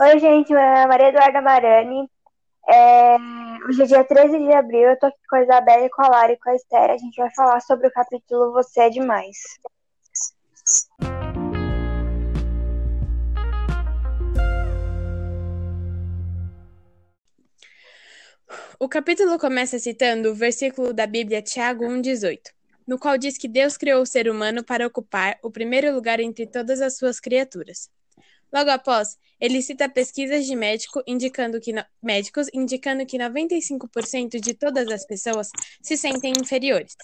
Oi, gente, meu nome é Maria Eduarda Marani. É... Hoje é dia 13 de abril, eu tô aqui com a Isabela, com a Lara e com a Esther. A gente vai falar sobre o capítulo Você é Demais. O capítulo começa citando o versículo da Bíblia Tiago 1,18, no qual diz que Deus criou o ser humano para ocupar o primeiro lugar entre todas as suas criaturas. Logo após, ele cita pesquisas de médico indicando que no... médicos indicando que 95% de todas as pessoas se sentem inferiores.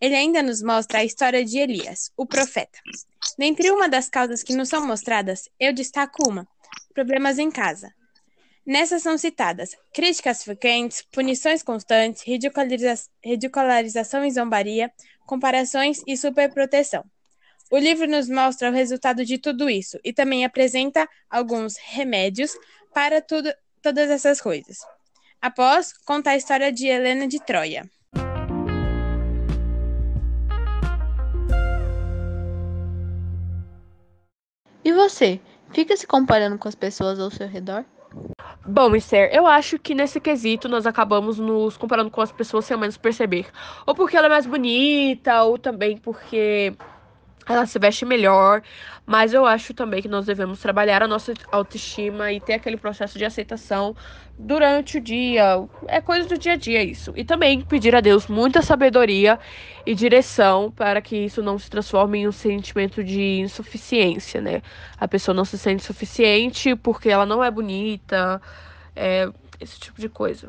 Ele ainda nos mostra a história de Elias, o profeta. Dentre uma das causas que nos são mostradas, eu destaco uma: problemas em casa. Nessas são citadas críticas frequentes, punições constantes, ridiculariza ridicularização e zombaria, comparações e superproteção. O livro nos mostra o resultado de tudo isso e também apresenta alguns remédios para tudo, todas essas coisas. Após, conta a história de Helena de Troia. E você? Fica se comparando com as pessoas ao seu redor? Bom, Esther, eu acho que nesse quesito nós acabamos nos comparando com as pessoas sem ao menos perceber. Ou porque ela é mais bonita, ou também porque ela se veste melhor, mas eu acho também que nós devemos trabalhar a nossa autoestima e ter aquele processo de aceitação durante o dia. É coisa do dia a dia isso. E também pedir a Deus muita sabedoria e direção para que isso não se transforme em um sentimento de insuficiência, né? A pessoa não se sente suficiente porque ela não é bonita, é esse tipo de coisa.